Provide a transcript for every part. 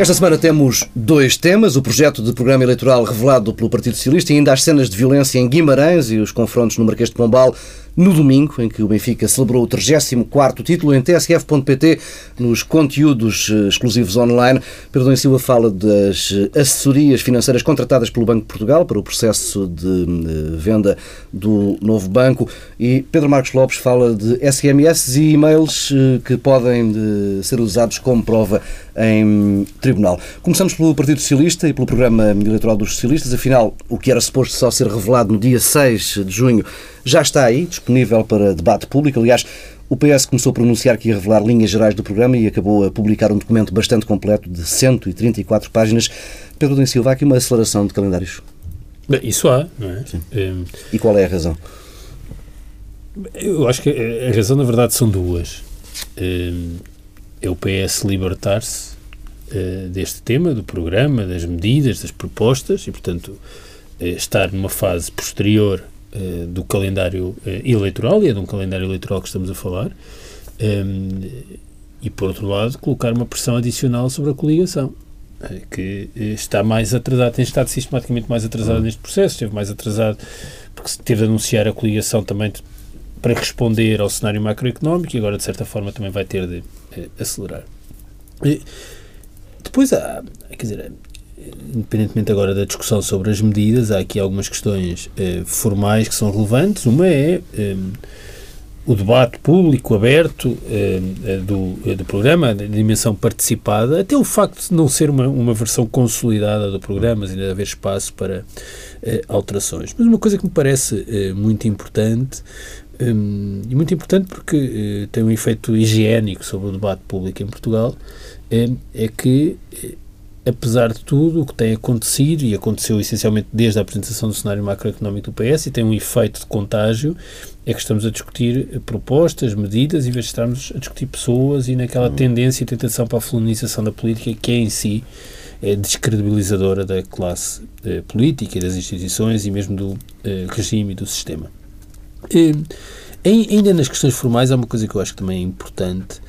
Esta semana temos dois temas: o projeto de programa eleitoral revelado pelo Partido Socialista e ainda as cenas de violência em Guimarães e os confrontos no Marquês de Pombal no domingo, em que o Benfica celebrou o 34º título em tsf.pt, nos conteúdos eh, exclusivos online. Pedro Silva fala das eh, assessorias financeiras contratadas pelo Banco de Portugal para o processo de eh, venda do novo banco e Pedro Marcos Lopes fala de SMS e e-mails que podem ser usados como prova em tribunal. Começamos pelo Partido Socialista e pelo programa eleitoral dos socialistas. Afinal, o que era suposto só ser revelado no dia 6 de junho já está aí, disponível para debate público. Aliás, o PS começou por anunciar que ia revelar linhas gerais do programa e acabou a publicar um documento bastante completo de 134 páginas. Pedro Domingos Silva, há aqui uma aceleração de calendários. Bem, isso há, não é? Um, e qual é a razão? Eu acho que a razão, na verdade, são duas. Um, é o PS libertar-se uh, deste tema, do programa, das medidas, das propostas e, portanto, uh, estar numa fase posterior uh, do calendário eleitoral, e é de um calendário eleitoral que estamos a falar, um, e, por outro lado, colocar uma pressão adicional sobre a coligação que está mais atrasado, tem estado sistematicamente mais atrasado uhum. neste processo, esteve mais atrasado porque teve de anunciar a coligação também para responder ao cenário macroeconómico e agora, de certa forma, também vai ter de eh, acelerar. E depois há, quer dizer, independentemente agora da discussão sobre as medidas, há aqui algumas questões eh, formais que são relevantes. Uma é eh, o debate público aberto eh, eh do, eh, do programa, a dimensão participada, até o facto de não ser uma, uma versão consolidada do programa, ainda haver espaço para alterações. Mas uma coisa que me parece muito importante um, e muito importante porque uh, tem um efeito higiênico sobre o debate público em Portugal, é, é que, apesar de tudo o que tem acontecido, e aconteceu essencialmente desde a apresentação do cenário macroeconómico do PS, e tem um efeito de contágio, é que estamos a discutir eh, propostas, medidas, em vez de estarmos a discutir pessoas e naquela uhum. tendência e tentação para a felonização da política que é em si é descredibilizadora da classe política e das instituições e mesmo do regime e do sistema. Um, ainda nas questões formais, há uma coisa que eu acho que também é importante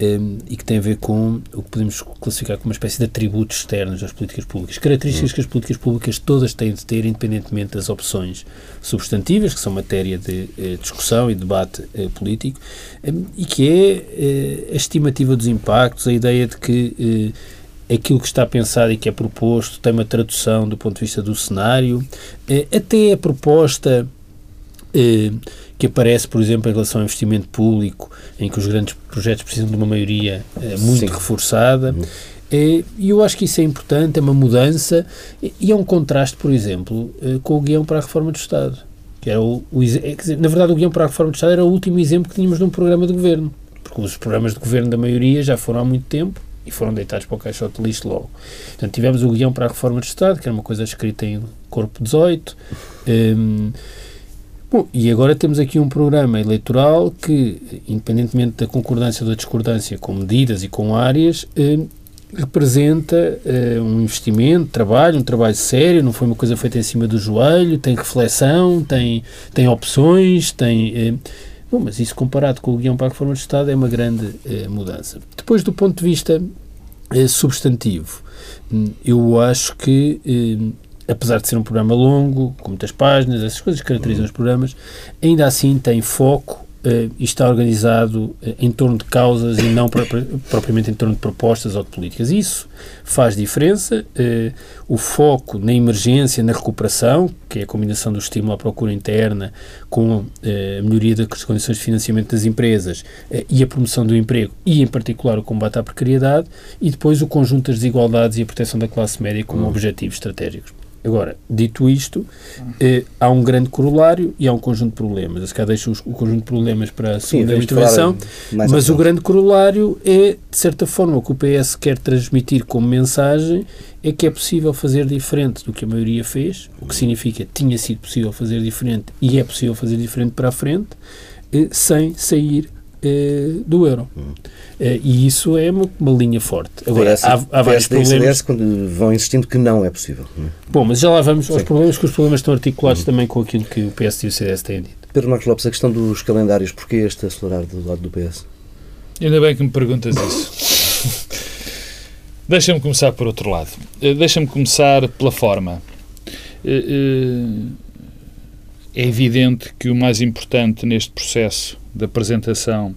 um, e que tem a ver com o que podemos classificar como uma espécie de atributos externos das políticas públicas. Características que as políticas públicas todas têm de ter, independentemente das opções substantivas, que são matéria de eh, discussão e debate eh, político, um, e que é eh, a estimativa dos impactos, a ideia de que eh, aquilo que está pensado e que é proposto tem uma tradução do ponto de vista do cenário, eh, até a proposta eh, que aparece, por exemplo, em relação ao investimento público, em que os grandes projetos precisam de uma maioria eh, muito Sim. reforçada. Uhum. Eh, e eu acho que isso é importante, é uma mudança e é um contraste, por exemplo, com o guião para a reforma do Estado. Que era o, o é, dizer, na verdade, o guião para a reforma do Estado era o último exemplo que tínhamos de um programa de governo. Porque os programas de governo da maioria já foram há muito tempo e foram deitados para o caixote de lixo logo. Portanto, tivemos o guião para a reforma do Estado, que era uma coisa escrita em corpo 18. Um, Bom, e agora temos aqui um programa eleitoral que, independentemente da concordância ou da discordância com medidas e com áreas, eh, representa eh, um investimento, trabalho, um trabalho sério, não foi uma coisa feita em cima do joelho, tem reflexão, tem, tem opções, tem... Eh, bom, mas isso comparado com o guião para a reforma do Estado é uma grande eh, mudança. Depois, do ponto de vista eh, substantivo, hum, eu acho que eh, apesar de ser um programa longo, com muitas páginas, essas coisas que caracterizam os programas, ainda assim tem foco uh, e está organizado uh, em torno de causas e não propriamente em torno de propostas ou de políticas. Isso faz diferença. Uh, o foco na emergência, na recuperação, que é a combinação do estímulo à procura interna com a melhoria das condições de financiamento das empresas e a promoção do emprego e, em particular, o combate à precariedade e depois o conjunto das desigualdades e a proteção da classe média como uhum. objetivos estratégicos. Agora, dito isto, eh, há um grande corolário e há um conjunto de problemas. Se calhar deixo o conjunto de problemas para a segunda Sim, intervenção, mas o grande corolário é, de certa forma, o que o PS quer transmitir como mensagem é que é possível fazer diferente do que a maioria fez, o que significa que tinha sido possível fazer diferente e é possível fazer diferente para a frente, eh, sem sair eh, do euro. Hum. Eh, e isso é uma, uma linha forte. Agora, há, há vários problemas. quando vão insistindo que não é possível. Não é? Bom, mas já lá vamos Sim. aos problemas, que os problemas estão articulados hum. também com aquilo que o PS e o CDS têm dito. Pedro Marcos Lopes, a questão dos calendários, porquê este acelerar do lado do PS? Ainda bem que me perguntas isso. Deixa-me começar por outro lado. Eh, deixa-me começar pela forma. É evidente que o mais importante neste processo de apresentação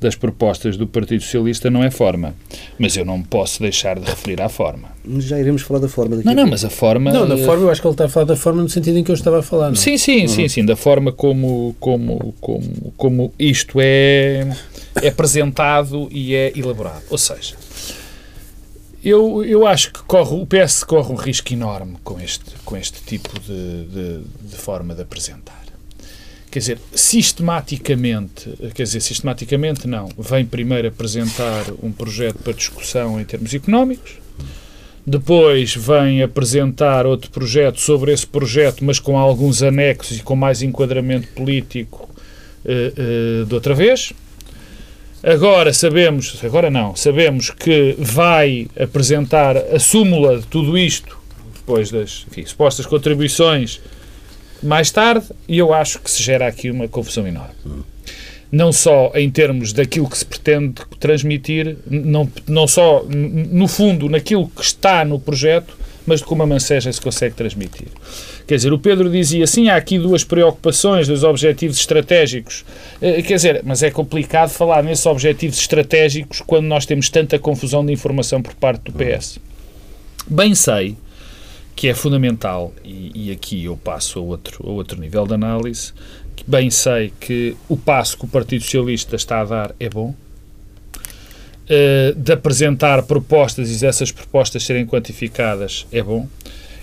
das propostas do Partido Socialista não é forma. Mas eu não posso deixar de referir à forma. Já iremos falar da forma daqui Não, não, mas a forma. Não, na forma, eu acho que ele está a falar da forma no sentido em que eu estava a falar. Não? é? Sim, sim, sim, sim, da forma como, como, como, como isto é, é apresentado e é elaborado. Ou seja, eu, eu acho que corre, o PS corre um risco enorme com este, com este tipo de, de, de forma de apresentar. Quer dizer, sistematicamente, quer dizer, sistematicamente não, vem primeiro apresentar um projeto para discussão em termos económicos, depois vem apresentar outro projeto sobre esse projeto, mas com alguns anexos e com mais enquadramento político eh, eh, de outra vez. Agora sabemos, agora não, sabemos que vai apresentar a súmula de tudo isto, depois das enfim, supostas contribuições, mais tarde, e eu acho que se gera aqui uma confusão enorme. Não só em termos daquilo que se pretende transmitir, não, não só no fundo naquilo que está no projeto, mas de como a mancegem se consegue transmitir. Quer dizer, o Pedro dizia assim, há aqui duas preocupações dos objetivos estratégicos. Eh, Quer dizer, mas é complicado falar nesses objetivos estratégicos quando nós temos tanta confusão de informação por parte do PS. Bem sei que é fundamental, e, e aqui eu passo a outro, a outro nível de análise, que bem sei que o passo que o Partido Socialista está a dar é bom, eh, de apresentar propostas e essas propostas serem quantificadas é bom.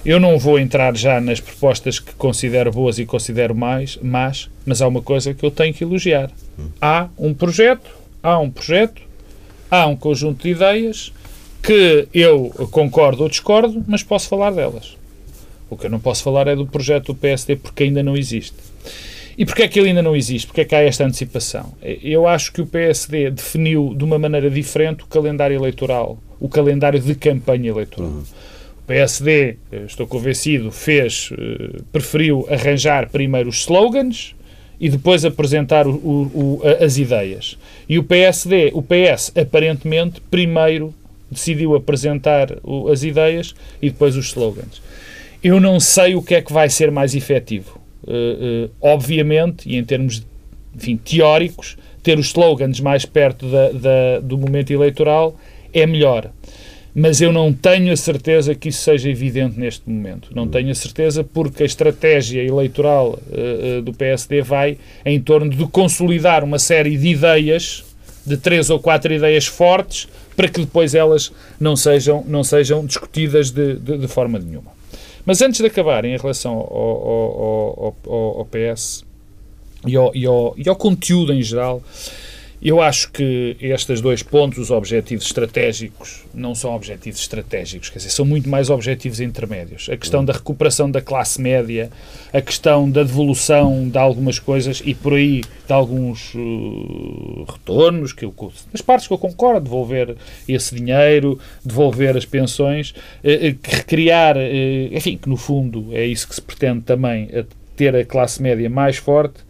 Eu não vou entrar já nas propostas que considero boas e considero mais, mas, mas há uma coisa que eu tenho que elogiar. Há um projeto, há um projeto, há um conjunto de ideias que eu concordo ou discordo, mas posso falar delas. O que eu não posso falar é do projeto do PSD porque ainda não existe. E porquê é que ele ainda não existe? Porquê é que há esta antecipação? Eu acho que o PSD definiu de uma maneira diferente o calendário eleitoral, o calendário de campanha eleitoral. O PSD, eh, estou convencido, fez, eh, preferiu arranjar primeiro os slogans e depois apresentar o- o- o- as ideias. E o PSD, o PS, aparentemente, primeiro decidiu apresentar o- as ideias e depois os slogans. Eu não sei o que é que vai ser mais efetivo. Uh, uh, obviamente, e em termos enfim, teóricos, ter os slogans mais perto da- da- do momento eleitoral é melhor. Mas eu não tenho a certeza que isso seja evidente neste momento. Não tenho a certeza porque a estratégia eleitoral uh, uh, do PSD vai em torno de consolidar uma série de ideias, de três ou quatro ideias fortes, para que depois elas não sejam, não sejam discutidas de, de, de forma nenhuma. Mas antes de acabar, em relação ao, ao, ao, ao, PS e ao, e, ao, e ao conteúdo em geral, eu acho que estes dois pontos, os objetivos estratégicos, não são objetivos estratégicos, quer dizer, são muito mais objetivos intermédios. A questão da recuperação da classe média, a questão da devolução de algumas coisas e por aí de alguns uh, retornos, que eu, das partes que eu concordo, devolver esse dinheiro, devolver as pensões, uh, recriar, uh, enfim, que no fundo é isso que se pretende também, ter a classe média mais forte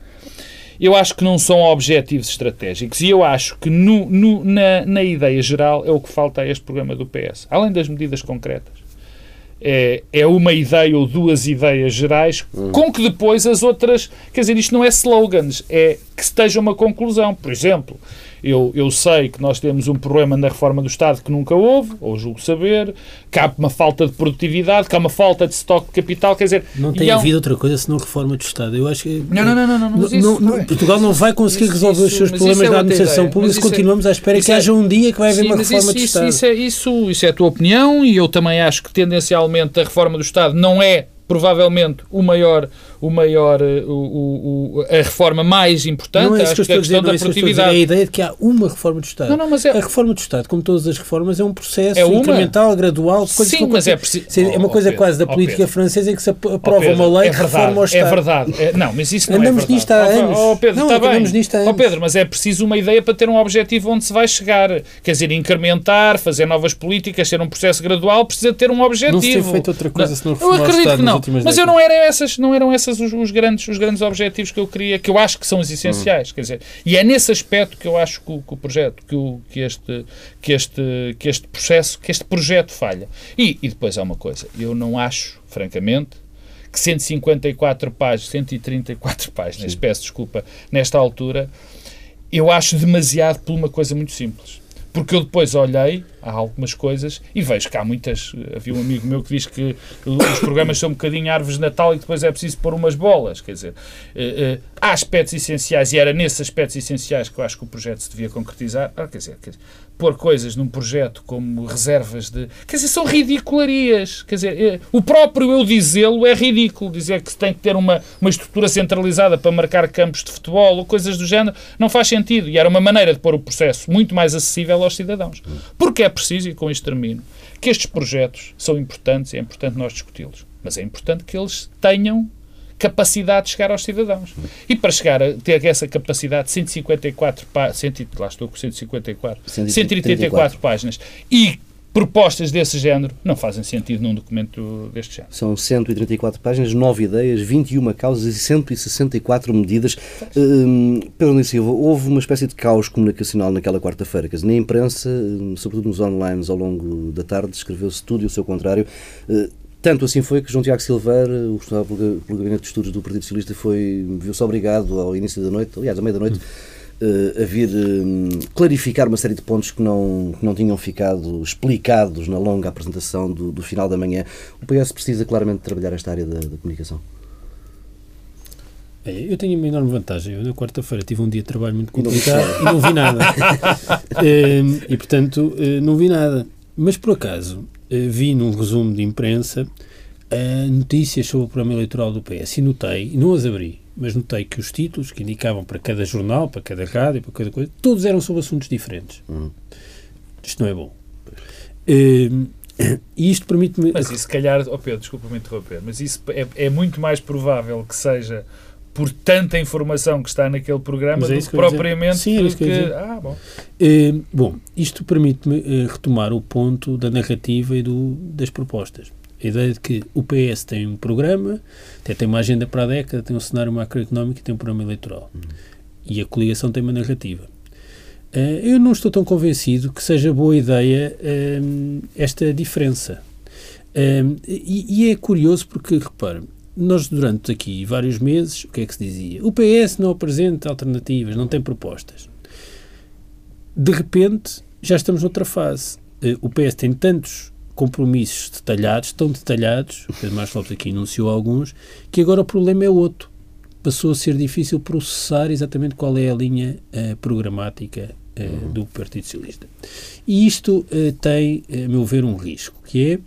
eu acho que não são objetivos estratégicos e eu acho que no, no, na, na, ideia geral é o que falta a este programa do PS. Além das medidas concretas, é, é uma ideia ou duas ideias gerais hum. com que depois as outras. Quer dizer, isto não é slogans, é que esteja uma conclusão. Por exemplo, eu, eu sei que nós temos um problema na reforma do Estado que nunca houve, ou julgo saber, que há uma falta de produtividade, que há uma falta de estoque de capital, quer dizer... Não tem havido um... outra coisa senão reforma do Estado. Eu acho que... Não, não, não, não, não, não, não, não Portugal não vai conseguir isso, resolver isso, os seus problemas é da administração pública se continuamos é, à espera que é, haja um dia que vai haver sim, uma reforma isso, do isso, Estado. Isso é, isso, isso é a tua opinião e eu também acho que tendencialmente a reforma do Estado não é provavelmente o maior, o maior o, o, o, a reforma mais importante, não é acho que, que a questão dizer, da produtividade. É a ideia de que há uma reforma do Estado. Não, não, mas é... A reforma do Estado, como todas as reformas, é um processo é uma... incremental, gradual. Sim, mas é preciso... É uma coisa oh, quase da oh, política Pedro. francesa em que se aprova oh, uma lei é que verdade, reforma o Estado. É verdade. É, não, mas isso não andamos é verdade. nisto há anos. Oh, Pedro, não, está bem. andamos nisto há anos. Oh, Pedro, mas é preciso uma ideia para ter um objetivo onde se vai chegar. Quer dizer, incrementar, fazer novas políticas, ter um processo gradual, precisa ter um objetivo. Não se tem feito outra coisa não, se não Eu reformar o acredito Estado que não. Mas eu não eram essas, não eram essas os, os, grandes, os grandes objetivos que eu queria, que eu acho que são os essenciais. Quer dizer, e é nesse aspecto que eu acho que o, que o projeto, que, o, que, este, que, este, que este processo, que este projeto falha. E, e depois há uma coisa, eu não acho, francamente, que 154 páginas, 134 páginas, Sim. peço desculpa, nesta altura, eu acho demasiado por uma coisa muito simples. Porque eu depois olhei há algumas coisas e vejo que há muitas. Havia um amigo meu que diz que os programas são um bocadinho árvores de Natal e depois é preciso pôr umas bolas. Quer dizer, eh, eh, há aspectos essenciais e era nesses aspectos essenciais que eu acho que o projeto se devia concretizar. Ah, quer dizer, quer dizer pôr coisas num projeto como reservas de. Quer dizer, são ridicularias. Quer dizer, eh, o próprio eu dizê-lo é ridículo. Dizer que se tem que ter uma, uma estrutura centralizada para marcar campos de futebol ou coisas do género não faz sentido. E era uma maneira de pôr o processo muito mais acessível aos cidadãos. Porque é preciso, e com isto termino, que estes projetos são importantes e é importante nós discuti-los. Mas é importante que eles tenham capacidade de chegar aos cidadãos. E para chegar a ter essa capacidade, 154 páginas, lá estou com 154, 134 páginas, e propostas desse género não fazem sentido num documento deste género. São 134 páginas, 9 ideias, 21 causas e 164 medidas. Hum, Pedro Luís Silva, houve uma espécie de caos comunicacional naquela quarta-feira, na imprensa, hum, sobretudo nos online ao longo da tarde, escreveu-se tudo e o seu contrário. Uh, tanto assim foi que João Tiago Silveira, o responsável pelo, pelo Gabinete de Estudos do Partido Socialista, foi, viu-se obrigado ao início da noite, aliás, à meia-da-noite, uh, a vir uh, clarificar uma série de pontos que não, que não tinham ficado explicados na longa apresentação do, do final da manhã. O PS precisa claramente trabalhar esta área da, da comunicação. É, eu tenho uma enorme vantagem. Eu, na quarta-feira, tive um dia de trabalho muito complicado e não vi nada. Ehm, e, portanto, eh, não vi nada. Mas, por acaso, eh, vi num resumo de imprensa notícias sobre o programa eleitoral do PS e notei, e não as abri, mas notei que os títulos que indicavam para cada jornal, para cada rádio, para cada coisa, todos eram sobre assuntos diferentes. Uhum. Isto não é bom. Uh, e isto permite-me. Mas isso, se calhar, oh Pedro, desculpa-me interromper, mas isso é, é muito mais provável que seja por tanta informação que está naquele programa é do que, que propriamente Sim, é que, que... Ah, bom. Eh, bom, isto permite-me eh, retomar o ponto da narrativa e do, das propostas. A ideia de que o PS tem um programa, até tem uma agenda para a década, tem um cenário macroeconómico e tem um programa eleitoral. Uhum. E a coligação tem uma narrativa. Uh, eu não estou tão convencido que seja boa ideia uh, esta diferença. Uh, e, e, é curioso porque, repare, nós durante aqui vários meses, o que é que se dizia? O PS não apresenta alternativas, não tem propostas. De repente, já estamos noutra fase. O PS tem tantos compromissos detalhados, tão detalhados, o Pedro Marcos Lopes aqui enunciou alguns, que agora o problema é outro. Passou a ser difícil processar exatamente qual é a linha uh, programática uh, do Partido Socialista. E isto uh, tem, a meu ver, um risco, que é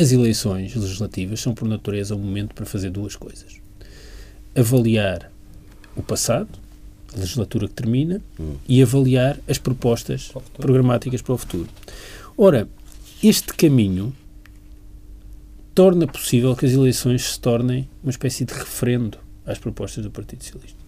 as eleições legislativas são, por natureza, um momento para fazer duas coisas: avaliar o passado, a legislatura que termina, hum. e avaliar as propostas programáticas para o futuro. Ora, este caminho torna possível que as eleições se tornem uma espécie de referendo às propostas do Partido Socialista.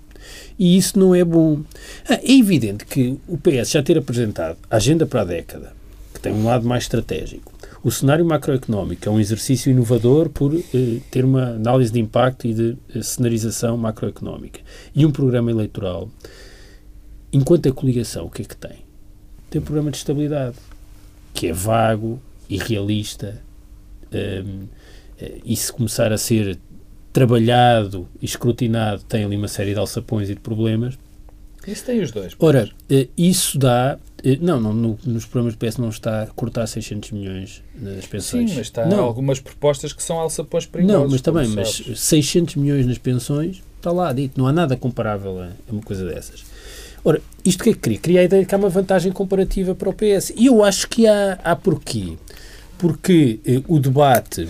E isso não é bom. Ah, é evidente que o PS já ter apresentado a agenda para a década, que tem um lado mais estratégico, o cenário macroeconómico é um exercício inovador por eh, ter uma análise de impacto e de eh, cenarização macroeconómica. E um programa eleitoral, enquanto a coligação, o que é que tem? Tem um programa de estabilidade, que é vago, irrealista, um, eh, e se começar a ser trabalhado e escrutinado, tem ali uma série de alçapões e de problemas. Isso tem os dois. Ora, eh, isso dá eh, não, não no, nos programas do PS não está a cortar 600 milhões nas pensões. Sim, mas está não. algumas propostas que são alçapões perigosos. Não, mas também, mas 600 milhões nas pensões está lá dito, não há nada comparável a uma coisa dessas. Ora, isto que é que cria? Cria a ideia de que há uma vantagem comparativa para o PS. E eu acho que há, há porquê. Porque eh, o debate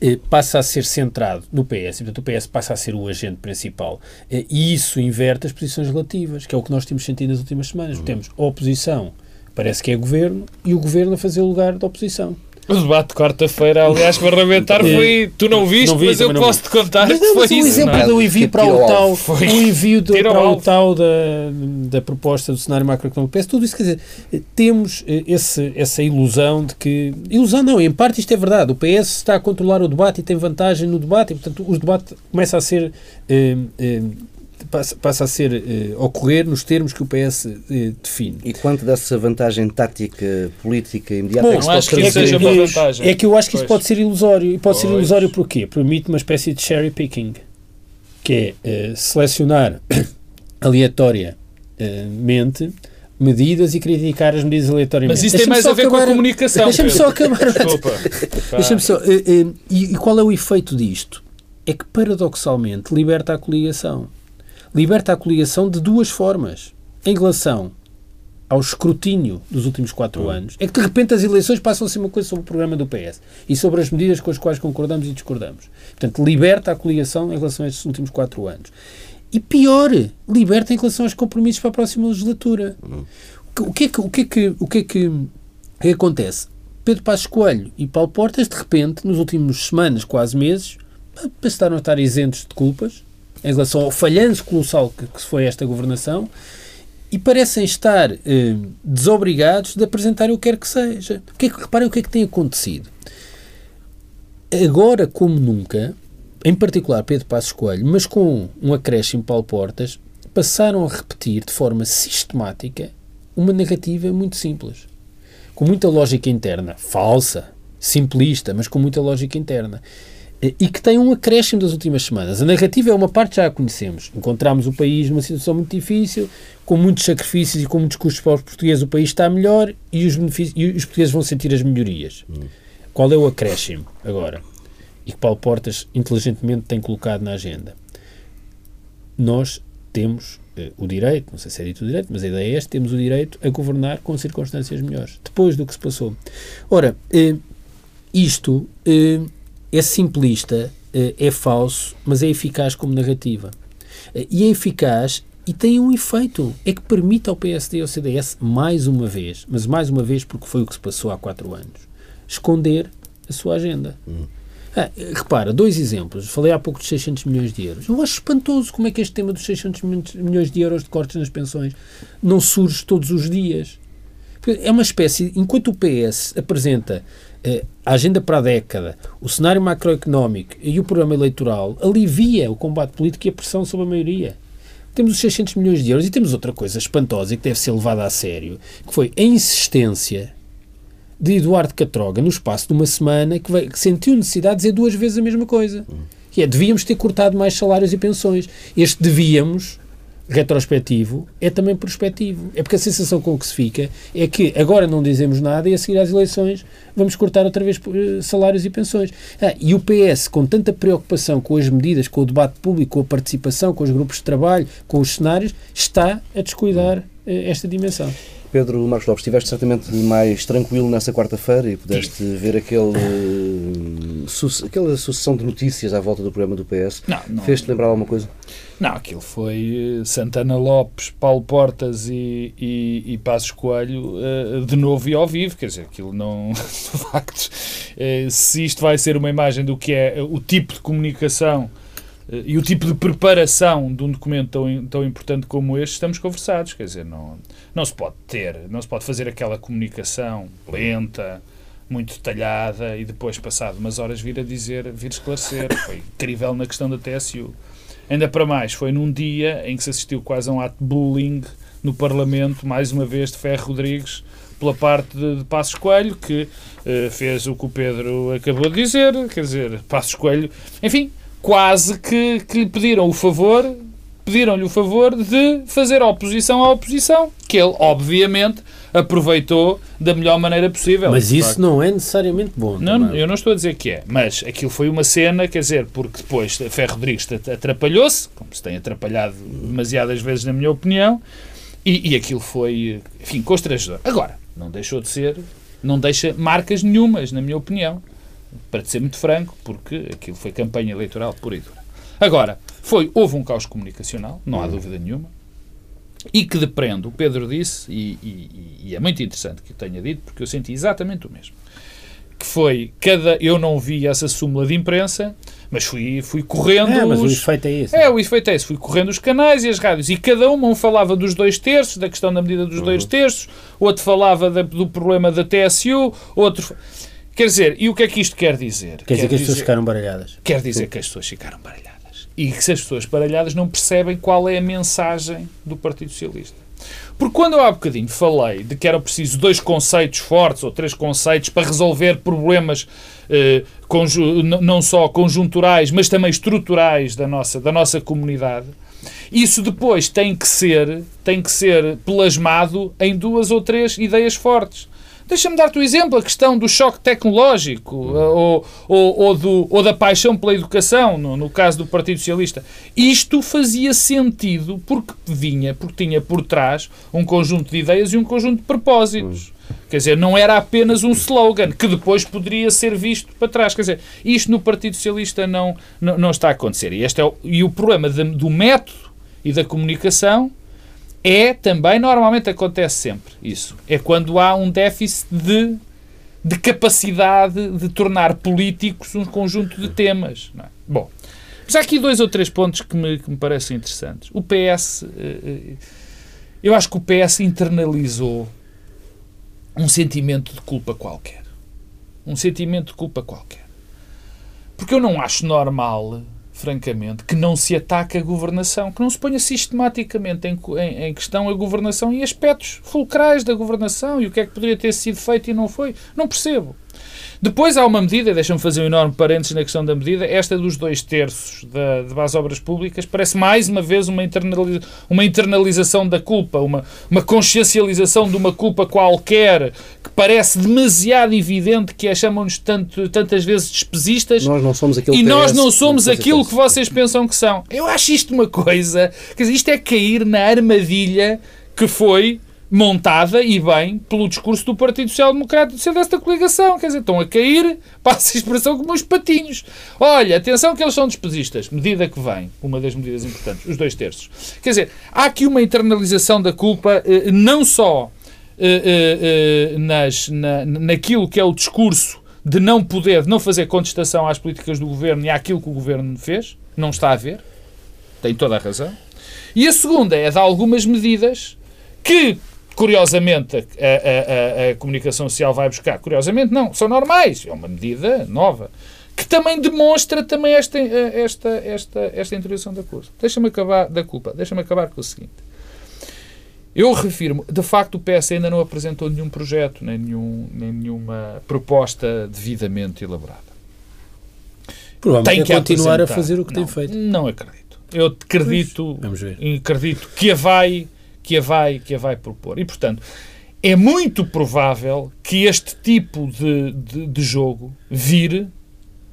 eh, passa a ser centrado no PS, e, portanto o PS passa a ser o agente principal, eh, e isso inverte as posições relativas, que é o que nós temos sentido nas últimas semanas. Uhum. Temos a oposição, parece que é governo, e o governo a fazer o lugar da oposição. O debate de quarta-feira, aliás, para arrebentar foi. Tu não viste, Não vi, mas eu posso te contar Mas não, foi mas o isso. exemplo não do envio para o tal, Foi. o envio do, para o tal da, da proposta do cenário macroeconómico PS, tudo isso, quer dizer, temos eh, esse, essa ilusão de que, ilusão não, em parte isto é verdade, o PS está a controlar o debate e tem vantagem no debate e, portanto, o debate começa a ser, eh, eh, passa, passa a ser, eh, ocorrer nos termos que o PS eh, define. E quanto dessa vantagem tática, política imediata Bom, é que se não pode acho que isso seja uma vantagem. É que eu acho que isso pode ser ilusório. E pode ser Pois. ilusório porquê? Permite uma espécie de cherry picking, que é eh, selecionar aleatoriamente medidas e criticar as medidas aleatoriamente. Mas isso tem mais a ver com a acabar- comunicação. Deixa-me só acabar. Desculpa. Deixa-me só. e, e qual é o efeito disto? É que, paradoxalmente, liberta a coligação. Liberta a coligação de duas formas. Em relação ao escrutínio dos últimos quatro anos, é que de repente as eleições passam a ser uma coisa sobre o programa do PS e sobre as medidas com as quais concordamos e discordamos. Portanto, liberta a coligação em relação a estes últimos quatro anos. E pior, liberta em relação aos compromissos para a próxima legislatura. O que é que, o que, é que, o que, é que, o que é que acontece? Pedro Passos Coelho e Paulo Portas, de repente, nos últimos semanas, quase meses, passaram a estar isentos de culpas em relação ao falhanço colossal que, que foi esta governação e parecem estar eh, desobrigados de apresentar o que quer que seja. O que é reparem o que é que tem acontecido. Agora, como nunca, em particular Pedro Passos Coelho, mas com um acréscimo Paulo Portas, passaram a repetir de forma sistemática uma narrativa muito simples. Com muita lógica interna, falsa, simplista, mas com muita lógica interna. E que tem um acréscimo das últimas semanas. A narrativa é uma parte já a conhecemos. Encontramos o país numa situação muito difícil, com muitos sacrifícios e com muitos custos para os portugueses, o país está melhor e os, benefícios, e os portugueses vão sentir as melhorias. Qual é o acréscimo agora? E que Paulo Portas inteligentemente tem colocado na agenda. Nós temos eh, o direito, não sei se é dito o direito, mas a ideia é esta, temos o direito a governar com circunstâncias melhores, depois do que se passou. Ora, eh, isto eh, é simplista, eh, é falso, mas é eficaz como narrativa. Eh, e é eficaz e tem um efeito, é que permite ao PSD e ao CDS, mais uma vez, mas mais uma vez porque foi o que se passou há quatro anos, esconder a sua agenda. Ah, eh, repara, dois exemplos. Falei há pouco dos 600 milhões de euros. Eu acho espantoso como é que este tema dos 600 milhões de euros de cortes nas pensões não surge todos os dias. É uma espécie, enquanto o PS apresenta a agenda para a década, o cenário macroeconómico e o programa eleitoral, alivia o combate político e a pressão sobre a maioria. Temos os 600 milhões de euros e temos outra coisa espantosa e que deve ser levada a sério, que foi a insistência de Eduardo Catroga, no espaço de uma semana, que, veio- que sentiu necessidade de dizer duas vezes a mesma coisa. Que é, devíamos ter cortado mais salários e pensões. Este devíamos, retrospectivo, é também prospectivo. É porque a sensação com que se fica é que agora não dizemos nada e a seguir às eleições vamos cortar outra vez eh, salários e pensões. Ah, e o PS, com tanta preocupação com as medidas, com o debate público, com a participação, com os grupos de trabalho, com os cenários, está a descuidar eh, esta dimensão. Pedro Marcos Lopes, estiveste certamente mais tranquilo nessa quarta-feira e pudeste ver aquele, eh, su- aquela sucessão de notícias à volta do programa do PS. Não, não. Fez-te lembrar alguma coisa? Não, aquilo foi eh, Santana Lopes, Paulo Portas e, e, e Passos Coelho eh, de novo e ao vivo. Quer dizer, aquilo não. De facto, se isto vai ser uma imagem do que é o tipo de comunicação e o tipo de preparação de um documento tão, tão importante como este, estamos conversados. Quer dizer, não, não se pode ter, não se pode fazer aquela comunicação lenta. Muito detalhada e depois, passado umas horas, vir a dizer, vir esclarecer. Foi incrível na questão da TSU. Ainda para mais, foi num dia em que se assistiu quase a um ato de bullying no Parlamento, mais uma vez, de Ferro Rodrigues, pela parte de, de Passos Coelho, que eh, fez o que o Pedro acabou de dizer, quer dizer, Passos Coelho, enfim, quase que, que lhe pediram o favor, pediram-lhe o favor de fazer oposição à oposição, que ele, obviamente, aproveitou da melhor maneira possível. Mas isso facto. não é necessariamente bom. Não, também. eu não estou a dizer que é, mas aquilo foi uma cena, quer dizer, porque depois Ferro Rodrigues at- atrapalhou-se, como se tem atrapalhado demasiadas vezes, na minha opinião, e, e aquilo foi, enfim, constrangedor. Agora, não deixou de ser, não deixa marcas nenhumas, na minha opinião, para ser muito franco, porque aquilo foi campanha eleitoral pura e dura. Agora, foi, houve um caos comunicacional, não há dúvida nenhuma, e que depreende, o Pedro disse, e, e- e é muito interessante que eu tenha dito, porque eu senti exatamente o mesmo que foi cada. Eu não vi essa súmula de imprensa, mas fui, fui correndo. É, mas os, o efeito é esse. É, o efeito é esse. Fui correndo os canais e as rádios. E cada uma, um falava dos dois terços, da questão da medida dos Uhum. dois terços, outro falava da- do problema da TSU, outro. Quer dizer, e o que é que isto quer dizer? Quer dizer que as pessoas ficaram baralhadas. Quer dizer que as pessoas ficaram baralhadas. E que se as pessoas baralhadas não percebem qual é a mensagem do Partido Socialista. Porque quando eu há bocadinho falei de que era preciso dois conceitos fortes ou três conceitos para resolver problemas eh, não só conjunturais, mas também estruturais da nossa, da nossa comunidade, isso depois tem que ser tem que ser plasmado em duas ou três ideias fortes. Deixa-me dar-te o exemplo, a questão do choque tecnológico eh, ou, ou, ou do, ou da paixão pela educação, no, no caso do Partido Socialista. Isto fazia sentido porque vinha, porque tinha por trás um conjunto de ideias e um conjunto de propósitos. Quer dizer, não era apenas um slogan que depois poderia ser visto para trás. Quer dizer, isto no Partido Socialista não, não, não está a acontecer. E, este é o, e o problema de- do método e da comunicação é também, normalmente acontece sempre isso. É quando há um déficit de, de capacidade de tornar políticos um conjunto de temas. é? Bom, mas há aqui dois ou três pontos que me, que me parecem interessantes. O PS, eh, eh, eu acho que o PS internalizou um sentimento de culpa qualquer. Um sentimento de culpa qualquer. Porque eu não acho normal, francamente, que não se ataque a governação, que não se ponha sistematicamente em, em- em questão a governação e aspectos fulcrais da governação e o que é que poderia ter sido feito e não foi. Não percebo. Depois há uma medida, deixa-me fazer um enorme parênteses na questão da medida, esta dos dois terços da, de base obras públicas, parece mais uma vez uma, internaliza, uma internalização da culpa, uma, uma consciencialização de uma culpa qualquer que parece demasiado evidente que a chamam-nos tanto, tantas vezes despesistas Nós não somos aquele e nós PS não somos que aquilo aquilo. que vocês pensam que são. Eu acho isto uma coisa. Quer dizer, isto é cair na armadilha que foi montada e bem pelo discurso do Partido Social Democrata do da coligação. Quer dizer, estão a cair, passa a expressão como uns patinhos. Olha, atenção que eles são despesistas. Medida que vem, uma das medidas importantes, os dois terços. Quer dizer, há aqui uma internalização da culpa, eh, não só eh, eh, nas, na, naquilo que é o discurso de não poder, de não fazer contestação às políticas do governo e àquilo que o governo fez, não está a ver, tem toda a razão. E a segunda é de algumas medidas que, curiosamente, a, a- a- a comunicação social vai buscar. Curiosamente, não, são normais, é uma medida nova. Que também demonstra também esta, esta, esta, esta introdução da culpa. Deixa-me acabar da culpa. Deixa-me acabar com o seguinte. Eu refirmo, de facto, o PS ainda não apresentou nenhum projeto, nem, nenhum, nem nenhuma proposta devidamente elaborada. Provavelmente Tem é que continuar a apresentar. fazer o que não, tem feito. Não acredito. Eu acredito, ver. acredito que a vai, que a vai, que a vai propor. E, portanto, é muito provável que este tipo de, de, de jogo vire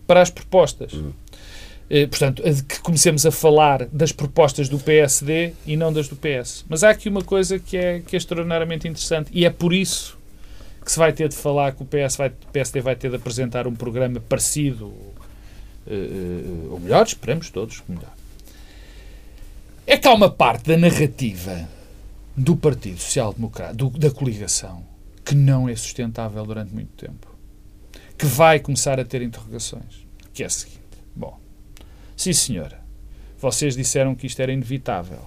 para as propostas. Eh, portanto, que comecemos a falar das propostas do PSD e não das do PS. Mas há aqui uma coisa que é, que é extraordinariamente interessante e é por isso que se vai ter de falar que o PS vai, o PSD vai ter de apresentar um programa parecido, eh, eh, ou melhor, esperamos todos melhor. É que há uma parte da narrativa do Partido Social Democrata, do- da coligação, que não é sustentável durante muito tempo. Que vai começar a ter interrogações. Que é a seguinte. Bom, sim senhora, vocês disseram que isto era inevitável.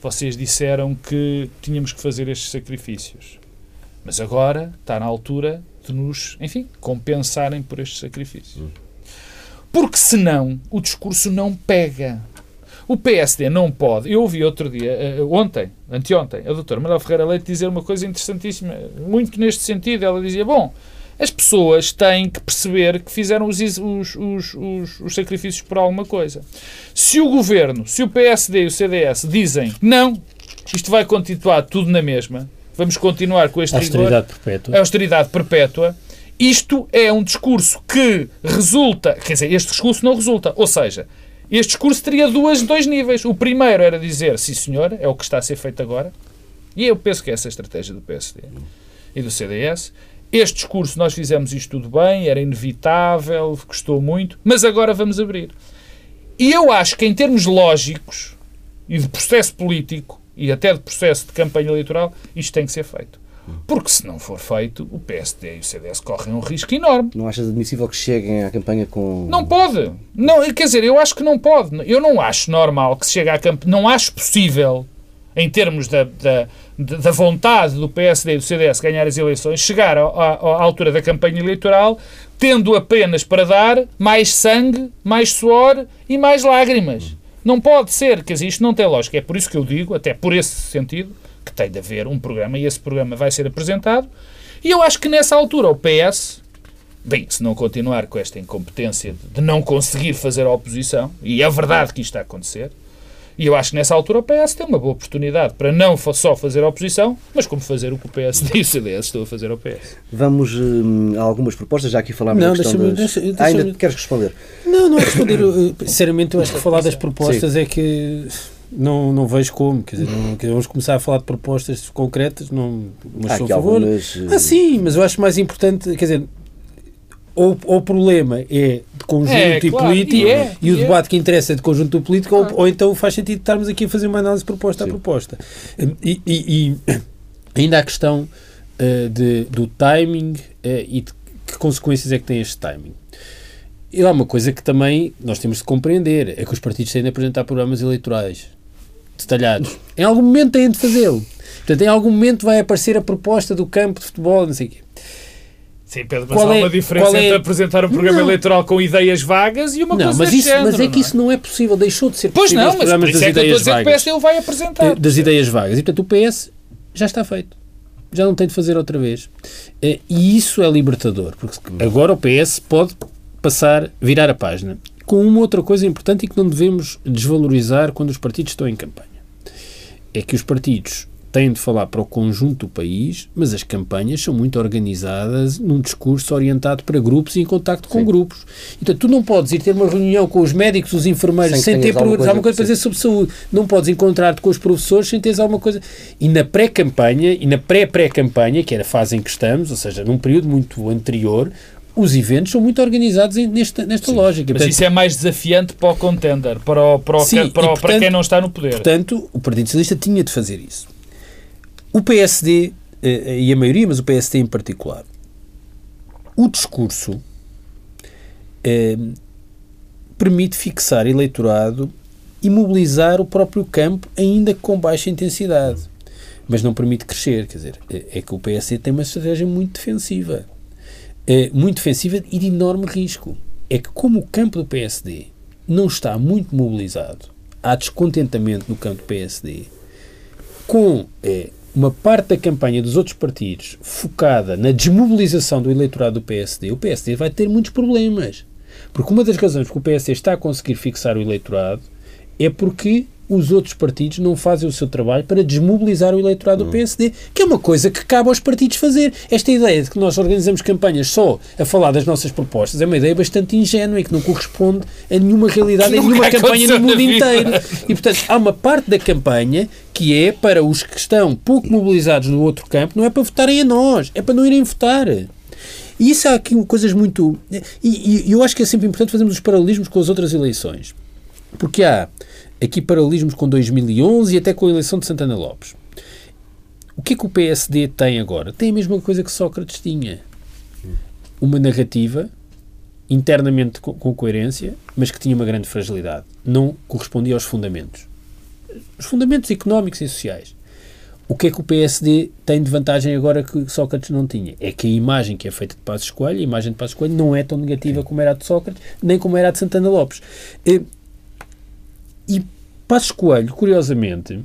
Vocês disseram que tínhamos que fazer estes sacrifícios. Mas agora está na altura de nos, enfim, compensarem por estes sacrifícios. Porque senão o discurso não pega. O PSD não pode. Eu ouvi outro dia, eh, ontem, anteontem, a doutora Manuel Ferreira Leite dizer uma coisa interessantíssima, muito neste sentido. Ela dizia: Bom, as pessoas têm que perceber que fizeram os, os, os, os, os sacrifícios por alguma coisa. Se o governo, se o PSD e o CDS dizem não, isto vai continuar tudo na mesma, vamos continuar com este A rigor, austeridade perpétua. a austeridade perpétua, isto é um discurso que resulta, quer dizer, este discurso não resulta, ou seja, este discurso teria duas, dois níveis. O primeiro era dizer, sim senhor, é o que está a ser feito agora, e eu penso que essa é a estratégia do PSD e do CDS. Este discurso, nós fizemos isto tudo bem, era inevitável, custou muito, mas agora vamos abrir. E eu acho que, em termos lógicos e de processo político e até de processo de campanha eleitoral, isto tem que ser feito. Porque se não for feito, o PSD e o CDS correm um risco enorme. Não achas admissível que cheguem à campanha com. Não pode. Não, quer dizer, eu acho que não pode. Eu não acho normal que se chegue à campanha. Não acho possível, em termos da, da, da vontade do PSD e do CDS ganhar as eleições, chegar à, à, à altura da campanha eleitoral tendo apenas para dar mais sangue, mais suor e mais lágrimas. Não pode ser, quer dizer, isto não tem lógica. É por isso que eu digo, até por esse sentido, que tem de haver um programa e esse programa vai ser apresentado. E eu acho que nessa altura o PS, bem, se não continuar com esta incompetência de não conseguir fazer a oposição, e é verdade que isto está a acontecer, e eu acho que nessa altura o PS tem uma boa oportunidade para não só fazer a oposição, mas como fazer o que o PS e o CDS estão a fazer ao PS. Vamos hum, a algumas propostas, já aqui falámos não, da questão das... deixa, deixa ah, ainda queres responder? Não, não responder. Sinceramente, eu acho que falar das propostas Sim. é que não, não vejo como. Quer dizer, não, vamos começar a falar de propostas concretas, não, mas sou a favor. Algumas... Ah, sim, mas eu acho mais importante, quer dizer, ou, ou o problema é de conjunto é, e claro, político e, é, e o é. debate que interessa é de conjunto político, ou, ou, então faz sentido estarmos aqui a fazer uma análise proposta Sim. a proposta. E, e, e, ainda a questão uh, de, do timing uh, e de que consequências é que tem este timing. E há uma coisa que também nós temos de compreender, é que os partidos têm de apresentar programas eleitorais detalhados. Em algum momento têm de fazê-lo. Portanto, em algum momento vai aparecer a proposta do campo de futebol, não sei o quê. Sim, Pedro, mas qual há é, uma diferença é, entre apresentar um programa não. eleitoral com ideias vagas e uma não, coisa mas isso, género, Mas é que isso não é possível, deixou de ser pois possível. Pois não, mas programas das é ideias vagas. que o PSD vai apresentar. Das ideias vagas. E portanto o PS já está feito. Já não tem de fazer outra vez. Eh, e isso é libertador, porque agora o PS pode passar, virar a página. Com uma outra coisa importante e que não devemos desvalorizar quando os partidos estão em campanha. É que os partidos têm de falar para o conjunto do país, mas as campanhas são muito organizadas num discurso orientado para grupos e em contacto com Sim. grupos. Então, tu não podes ir ter uma reunião com os médicos, os enfermeiros, sem, sem ter alguma coisa, alguma coisa para dizer sobre saúde. Não podes encontrar-te com os professores sem teres alguma coisa. E na pré-campanha, e na pré-pré-campanha, que era a fase em que estamos, ou seja, num período muito anterior, os eventos são muito organizados nesta, nesta lógica. Mas portanto, isso é mais desafiante para o contender, para, o, para, o, sim, para, portanto, para quem não está no poder. Portanto, o Partido Socialista tinha de fazer isso. O PSD, eh, e a maioria, mas o PSD em particular, o discurso eh, permite fixar eleitorado e mobilizar o próprio campo, ainda com baixa intensidade. Mas não permite crescer. Quer dizer, é que o PSD tem uma estratégia muito defensiva. É, muito defensiva e de enorme risco. É que, como o campo do PSD não está muito mobilizado, há descontentamento no campo do PSD, com é, uma parte da campanha dos outros partidos focada na desmobilização do eleitorado do PSD, o PSD vai ter muitos problemas. Porque uma das razões que o PSD está a conseguir fixar o eleitorado é porque os outros partidos não fazem o seu trabalho para desmobilizar o eleitorado do PSD, que é uma coisa que cabe aos partidos fazer. Esta ideia de que nós organizamos campanhas só a falar das nossas propostas é uma ideia bastante ingênua e que não corresponde a nenhuma realidade em nenhuma campanha no mundo inteiro. E, portanto, há uma parte da campanha que é para os que estão pouco mobilizados no outro campo, não é para votarem a nós, é para não irem votar. E isso há aqui coisas muito. E, e eu acho que é sempre importante fazermos os paralelismos com as outras eleições. Porque há aqui paralelismos com 2011 e até com a eleição de Santana Lopes. O que é que o PSD tem agora? Tem a mesma coisa que Sócrates tinha. Uma narrativa internamente com, com coerência, mas que tinha uma grande fragilidade. Não correspondia aos fundamentos. Os fundamentos económicos e sociais. O que é que o PSD tem de vantagem agora que Sócrates não tinha? É que a imagem que é feita de Passos Coelho, a imagem de Passos Coelho não é tão negativa como era a de Sócrates, nem como era a de Santana Lopes. E Passos Coelho, curiosamente,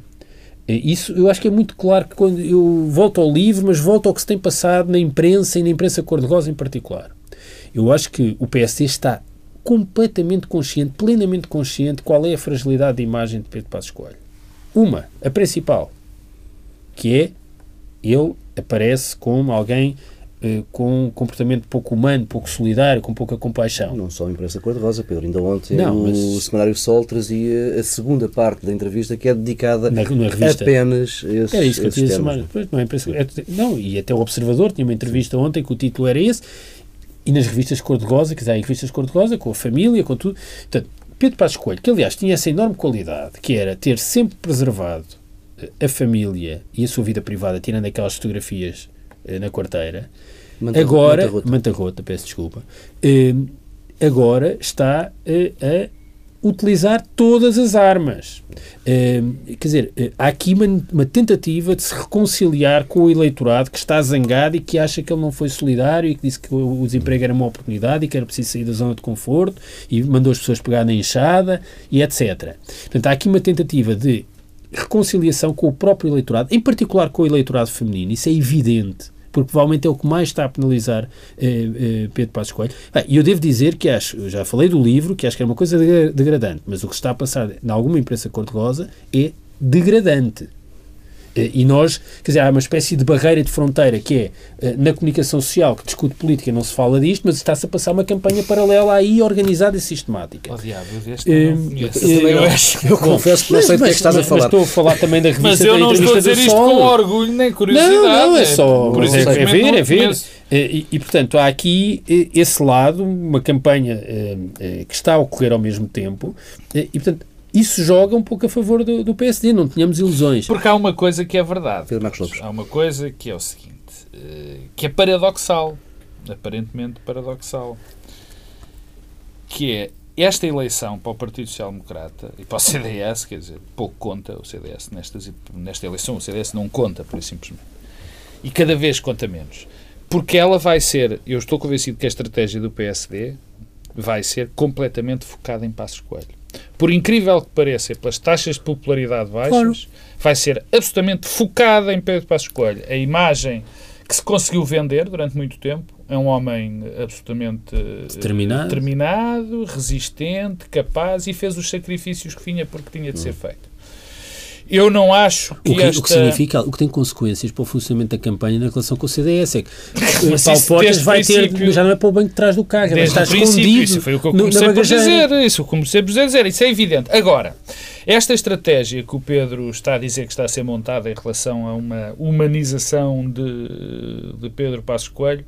eh, isso eu acho que é muito claro que quando eu volto ao livro, mas volto ao que se tem passado na imprensa e na imprensa cor-de-rosa em particular. Eu acho que o PSD está completamente consciente, plenamente consciente qual é a fragilidade da imagem de Pedro Passos Coelho. Uma, a principal, que é ele aparece como alguém eh, com um comportamento pouco humano, pouco solidário, com pouca compaixão. Não só a imprensa cor-de-rosa, Pedro. Ainda ontem não, mas... o Semanário Sol trazia a segunda parte da entrevista que é dedicada na, na apenas a esse Era isso que eu tinha chamado. Não, é imprensa, é, não, e até o Observador tinha uma entrevista ontem que o título era esse, e nas revistas cor-de-rosa, que dizer, revistas cor-de-rosa, com a família, com tudo. Portanto, Pedro Passos Coelho, que aliás tinha essa enorme qualidade, que era ter sempre preservado a família e a sua vida privada, tirando aquelas fotografias na quarteira, Manta- agora, Manta-Rota. Manta-Rota, peço desculpa, eh, agora está eh, a utilizar todas as armas. Eh, quer dizer, eh, há aqui uma, uma tentativa de se reconciliar com o eleitorado que está zangado e que acha que ele não foi solidário e que disse que o, o desemprego era uma oportunidade e que era preciso sair da zona de conforto e mandou as pessoas pegar na enxada e etc. Portanto, há aqui uma tentativa de reconciliação com o próprio eleitorado, em particular com o eleitorado feminino, isso é evidente, porque provavelmente é o que mais está a penalizar eh, eh, Pedro Passos Coelho. E eu devo dizer que acho, eu já falei do livro, que acho que é uma coisa degra- degradante, mas o que está a passar em alguma imprensa cor-de-rosa é degradante. Eh, E nós, quer dizer, há uma espécie de barreira de fronteira que é eh, na comunicação social que discute política não se fala disto, mas está-se a passar uma campanha paralela aí organizada e sistemática. Oh, diabo, Eh, não. Eu não- Eu confesso que não sei do que é que estás a mas falar. estou a falar também da revista Mas eu da não estou a entrevista dizer isto com orgulho nem curiosidade. Não, não, é só por mas isso é, é ver, não é ver. E, e, portanto, há aqui esse lado, uma campanha que está a ocorrer ao mesmo tempo, e portanto, isso joga um pouco a favor do, do PSD, não tenhamos ilusões. Porque há uma coisa que é verdade. Há uma coisa que é o seguinte, eh, que é paradoxal, aparentemente paradoxal, que é esta eleição para o Partido Social Democrata e para o CDS, quer dizer, pouco conta o CDS nestas, nesta eleição, o CDS não conta, por isso simplesmente. E cada vez conta menos. Porque ela vai ser, eu estou convencido que a estratégia do PSD vai ser completamente focada em Passos Coelho. Por incrível que pareça, e pelas taxas de popularidade baixas, Claro. vai ser absolutamente focada em Pedro Passos Coelho. A imagem que se conseguiu vender durante muito tempo é um homem absolutamente eh, Determinado. determinado, resistente, capaz e fez os sacrifícios que vinha porque tinha de ser feito. Eu não acho que, O que, esta... o que significa, o que tem consequências para o funcionamento da campanha na relação com o CDS é que Mas Paulo Portas o vai ter, já não é para o banco de trás do carro, vai estar o escondido isso foi o que eu comecei por dizer, isso comecei por dizer, isso é evidente. Agora, esta estratégia que o Pedro está a dizer que está a ser montada em relação a uma humanização de, de Pedro Passos Coelho,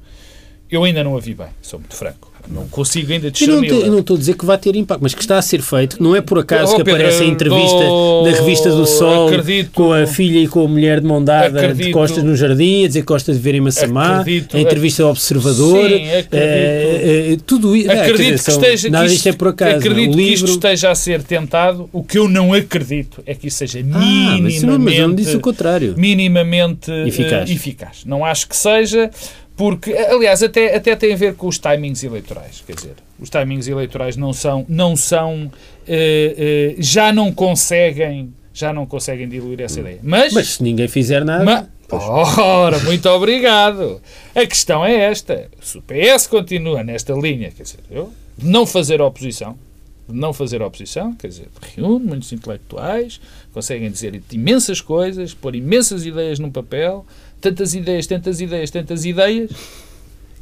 eu ainda não a vi bem, sou muito franco. Não consigo ainda não, te- eu discernir. não estou a dizer que vai ter impacto, mas que está a ser feito, não é por acaso Oh, que Pedro, aparece a entrevista dou- na revista do Sol acredito- com a filha e com a mulher de mão dada de Acredito- costas no jardim, a dizer que gosta de ver em Massamá, Acredito- a entrevista ao Observador, Sim, eh, eh, tudo isso. Acredito que esteja nada que disto é por acaso. acredito o que isto livro. esteja a ser tentado. O que eu não acredito é que isso seja Ah, mas, minimamente isso não, mas eu não disse o contrário. minimamente eh, Eficaz. eficaz. Não acho que seja, porque, aliás, até, até tem a ver com os timings eleitorais. Quer dizer, os timings eleitorais não são, não são eh, eh, já não conseguem, já não conseguem diluir essa ideia. Mas, Mas se ninguém fizer nada. ma- Ora, muito obrigado. A questão é esta. Se o PS continua nesta linha, quer dizer, eu, de não fazer oposição, de não fazer oposição, quer dizer, reúne muitos intelectuais, conseguem dizer imensas coisas, pôr imensas ideias num papel, tantas ideias, tantas ideias, tantas ideias,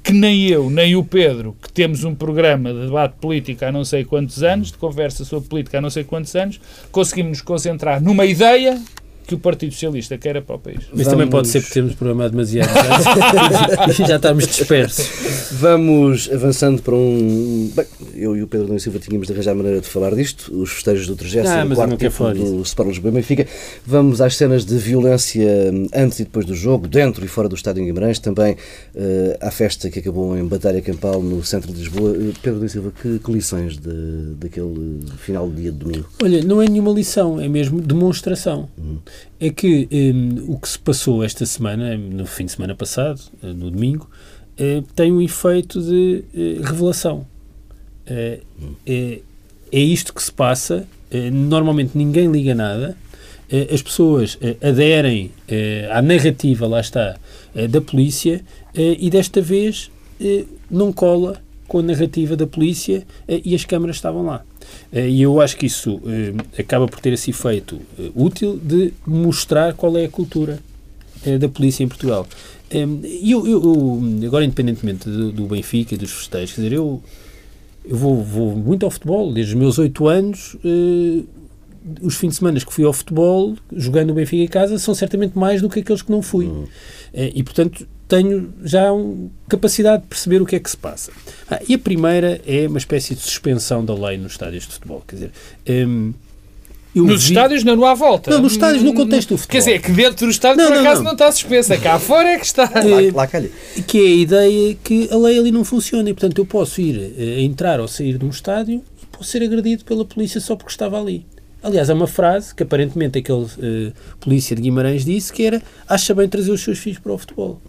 que nem eu, nem o Pedro, que temos um programa de debate político há não sei quantos anos, de conversa sobre política há não sei quantos anos, conseguimos nos concentrar numa ideia que o Partido Socialista queira para o país. Mas também pode ser porque temos programado demasiado já, e já estamos dispersos. Vamos avançando para um. Bem, eu e o Pedro Nuno Silva tínhamos de arranjar maneira de falar disto, os festejos do 30 Ah, título do Sport Lisboa e Benfica. Vamos às cenas de violência antes e depois do jogo, dentro e fora do estádio em Guimarães, também eh, à festa que acabou em Batalha Campal no centro de Lisboa. Eh, Pedro Nuno Silva, que, que lições de, daquele final de dia de domingo? Olha, não é nenhuma lição, é mesmo demonstração. É que hum, o que se passou esta semana, no fim de semana passado, eh, no domingo, eh, tem um efeito de eh, revelação. É, é isto que se passa. normalmente ninguém liga nada. as pessoas aderem à narrativa, lá está, da polícia e desta vez não cola com a narrativa da polícia e as câmaras estavam lá. Eh, E eu acho que isso eh, acaba por ter esse efeito eh, útil de mostrar qual é a cultura da polícia em Portugal. E eu, eu- agora, independentemente do, do Benfica e dos festejos, quer dizer, eu, eu vou, vou muito ao futebol, desde os meus oito anos. os fins de semana que fui ao futebol, jogando o Benfica em casa, são certamente mais do que aqueles que não fui. Eh, E, portanto, tenho já um, capacidade de perceber o que é que se passa. Ah, e a primeira é uma espécie de suspensão da lei nos estádios de futebol. Quer dizer, hum, Eu Nos vi- estádios não, não há volta. Não, nos estádios, no contexto do futebol. Quer dizer, que dentro do estádio Não, por não, acaso não. não, está suspensa. Cá fora é que está. Lá, lá calha. que é a ideia que a lei ali não funciona e, portanto, eu posso ir eh, entrar ou sair de um estádio e posso ser agredido pela polícia só porque estava ali. Aliás, é uma frase que aparentemente aquele eh, polícia de Guimarães disse que era acha bem trazer os seus filhos para o futebol.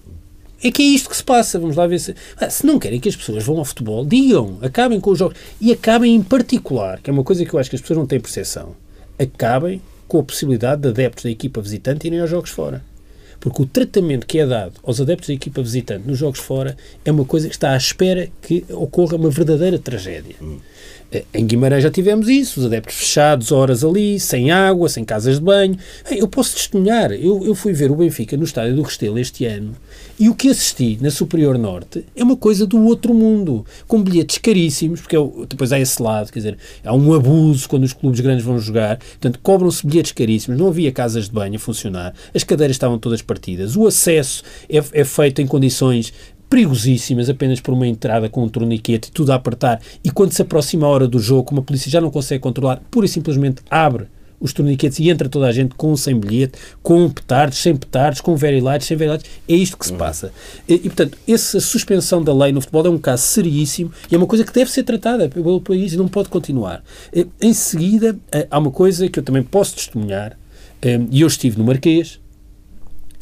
É que é isto que se passa. Vamos lá ver se. Ah, se não querem que as pessoas vão ao futebol, digam, acabem com os jogos. E acabem em particular, que é uma coisa que eu acho que as pessoas não têm percepção, acabem com a possibilidade de adeptos da equipa visitante irem aos jogos fora. Porque o tratamento que é dado aos adeptos da equipa visitante nos jogos fora é uma coisa que está à espera que ocorra uma verdadeira tragédia. Eh, Em Guimarães já tivemos isso, os adeptos fechados, horas ali, sem água, sem casas de banho. Eu posso testemunhar, eu, eu fui ver o Benfica no estádio do Restelo este ano e o que assisti na Superior Norte é uma coisa do outro mundo, com bilhetes caríssimos, porque é o- depois há esse lado, quer dizer, há um abuso quando os clubes grandes vão jogar, portanto, cobram-se bilhetes caríssimos, não havia casas de banho a funcionar, as cadeiras estavam todas partidas, o acesso é, é feito em condições perigosíssimas, apenas por uma entrada com um torniquete e tudo a apertar, e quando se aproxima a hora do jogo, como a polícia já não consegue controlar, pura e simplesmente abre os torniquetes e entra toda a gente com sem bilhete, com petardos, sem petardos, com very lights, sem very lights. É isto que se passa. E, e, portanto, essa suspensão da lei no futebol é um caso seríssimo e é uma coisa que deve ser tratada pelo país e não pode continuar. Eh, Em seguida, eh, há uma coisa que eu também posso testemunhar, eh, e eu estive no Marquês,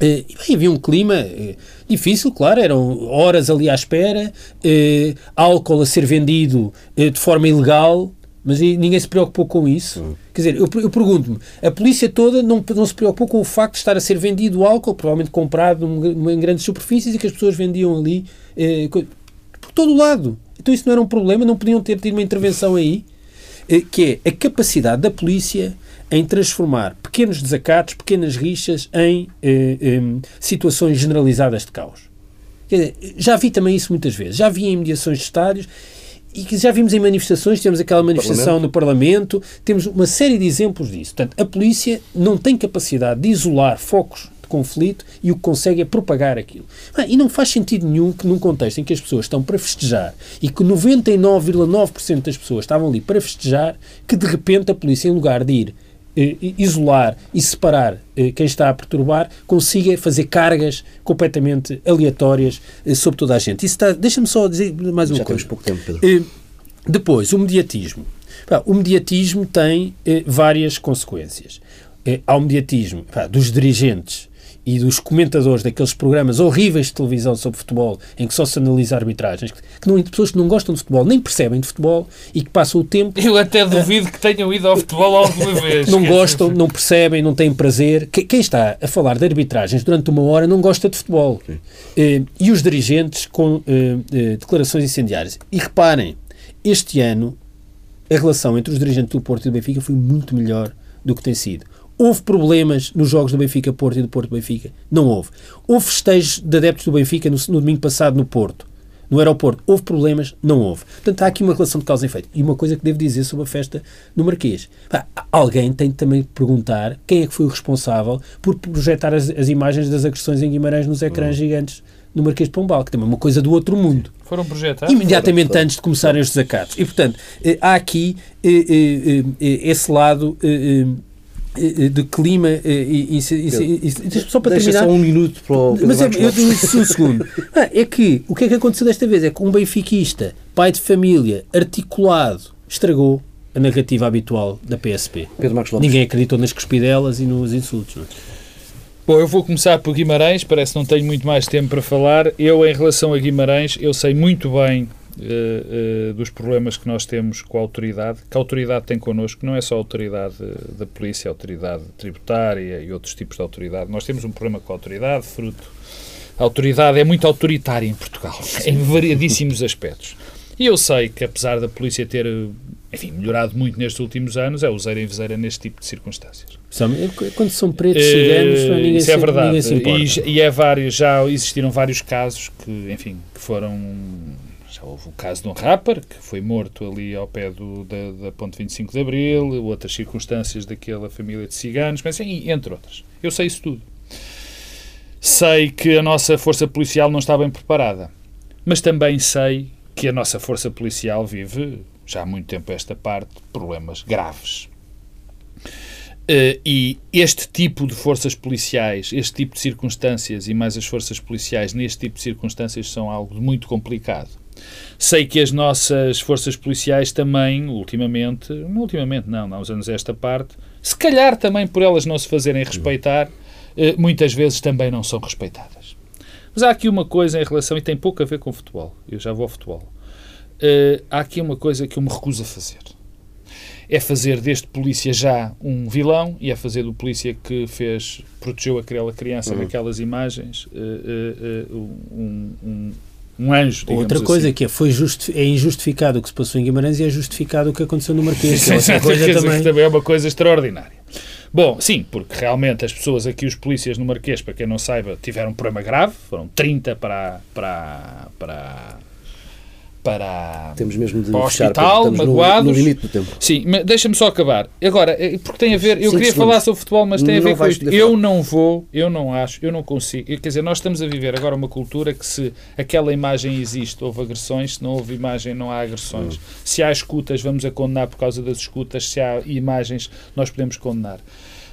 e bem, havia um clima eh, difícil, claro, eram horas ali à espera, eh, álcool a ser vendido eh, de forma ilegal, mas ninguém se preocupou com isso. Quer dizer, eu, eu pergunto-me, a polícia toda não, não se preocupou com o facto de estar a ser vendido álcool, provavelmente comprado num- em grandes superfícies e que as pessoas vendiam ali eh, por todo o lado. Então isso não era um problema, não podiam ter tido uma intervenção aí, eh, que é a capacidade da polícia em transformar pequenos desacatos, pequenas rixas em eh, em situações generalizadas de caos. Dizer, já vi também isso muitas vezes. Já vi em mediações de estádios e que já vimos em manifestações, temos aquela manifestação no Parlamento, temos uma série de exemplos disso. Portanto, a polícia não tem capacidade de isolar focos de conflito e o que consegue é propagar aquilo. Ah, e não faz sentido nenhum que num contexto em que as pessoas estão para festejar e que 99,9% das pessoas estavam ali para festejar, que de repente a polícia, em lugar de ir eh, isolar e separar eh, quem está a perturbar, consiga fazer cargas completamente aleatórias eh, sobre toda a gente. Isso está, deixa-me só dizer mais uma Já coisa. temos pouco tempo, Pedro. Eh, Depois, o mediatismo. O mediatismo tem eh, várias consequências. Eh, há o mediatismo dos dirigentes e dos comentadores daqueles programas horríveis de televisão sobre futebol em que só se analisa arbitragens, que, não, pessoas que não gostam de futebol, nem percebem de futebol e que passam o tempo Eu até duvido que tenham ido ao futebol alguma vez. não gostam, não percebem, não têm prazer. Que- Quem está a falar de arbitragens durante uma hora não gosta de futebol. Eh, e os dirigentes com eh, eh, declarações incendiárias. E reparem, este ano a relação entre os dirigentes do Porto e do Benfica foi muito melhor do que tem sido. Houve problemas nos jogos do Benfica-Porto e do Porto-Benfica? Não houve. Houve festejos de adeptos do Benfica no, no domingo passado no Porto, no aeroporto. Houve problemas? Não houve. Portanto, há aqui uma relação de causa e efeito. E uma coisa que devo dizer sobre a festa no Marquês. Pá, alguém tem de também perguntar quem é que foi o responsável por projetar as, as imagens das agressões em Guimarães nos ecrãs gigantes no Marquês de Pombal, que também é uma coisa do outro mundo Foram projetados. imediatamente antes de começarem os desacatos. E, portanto, eh, há aqui eh, eh, eh, esse lado eh, eh, de clima e, e, e, e, e- só para Deixa terminar. só um minuto para o Pedro Mas é, eu isso um segundo. Ah, é que o que é que aconteceu desta vez? É que um benfiquista, pai de família, articulado, estragou a narrativa habitual da PSP. Pedro Marcos Lopes. Ninguém acreditou nas cuspidelas e nos insultos. Não é? Bom, eu vou começar por Guimarães, parece que não tenho muito mais tempo para falar. Eu, em relação a Guimarães, eu sei muito bem dos problemas que nós temos com a autoridade, que a autoridade tem connosco, não é só a autoridade eh, da polícia, a autoridade tributária e outros tipos de autoridade. Nós temos um problema com a autoridade, fruto. A autoridade é muito autoritária em Portugal, em variadíssimos aspectos. E eu sei que, apesar da polícia ter, eh, enfim, melhorado muito nestes últimos anos, é useira em vezeira neste tipo de circunstâncias. Quando são pretos, ciganos, não é? ninguém, Isso se, é verdade. ninguém se importa. E, e é vários, já existiram vários casos que, enfim, que foram. Já houve o caso de um rapper que foi morto ali ao pé do, da, da Ponte 25 de Abril, outras circunstâncias daquela família de ciganos, mas entre outras. Eu sei isso tudo. Sei que a nossa força policial não está bem preparada, mas também sei que a nossa força policial vive, já há muito tempo esta parte, problemas graves. Uh, e este tipo de forças policiais, este tipo de circunstâncias e mais as forças policiais neste tipo de circunstâncias são algo muito complicado. Sei que as nossas forças policiais também, ultimamente, não ultimamente não, não usamos esta parte, se calhar também por elas não se fazerem respeitar, uh, muitas vezes também não são respeitadas. Mas há aqui uma coisa em relação, e tem pouco a ver com futebol, eu já vou ao futebol. Uh, há aqui uma coisa que eu me recuso a fazer é fazer deste polícia já um vilão e é fazer do polícia que fez, protegeu aquela criança uhum. daquelas imagens, uh, uh, uh, um, um, um, anjo. Outra coisa assim. que é, foi justi é injustificado o que se passou em Guimarães e é justificado o que aconteceu no Marquês. Que é coisa também... Também é uma coisa extraordinária. Bom, sim, porque realmente as pessoas aqui, os polícias no Marquês, para quem não saiba, tiveram um problema grave, foram 30 para, para, para para, Temos mesmo de para o hospital, magoados. No, no, limite do tempo. Sim, mas deixa-me só acabar. Agora, eh, porque tem a ver, eu Cinco queria segundos. falar sobre futebol, mas tem não a ver com isto. Eu não vou, eu não acho, eu não consigo. Quer dizer, nós estamos a viver agora uma cultura que se aquela imagem existe, houve agressões, se não houve imagem, não há agressões. Hum. Se há escutas, vamos a condenar por causa das escutas, se há imagens, nós podemos condenar.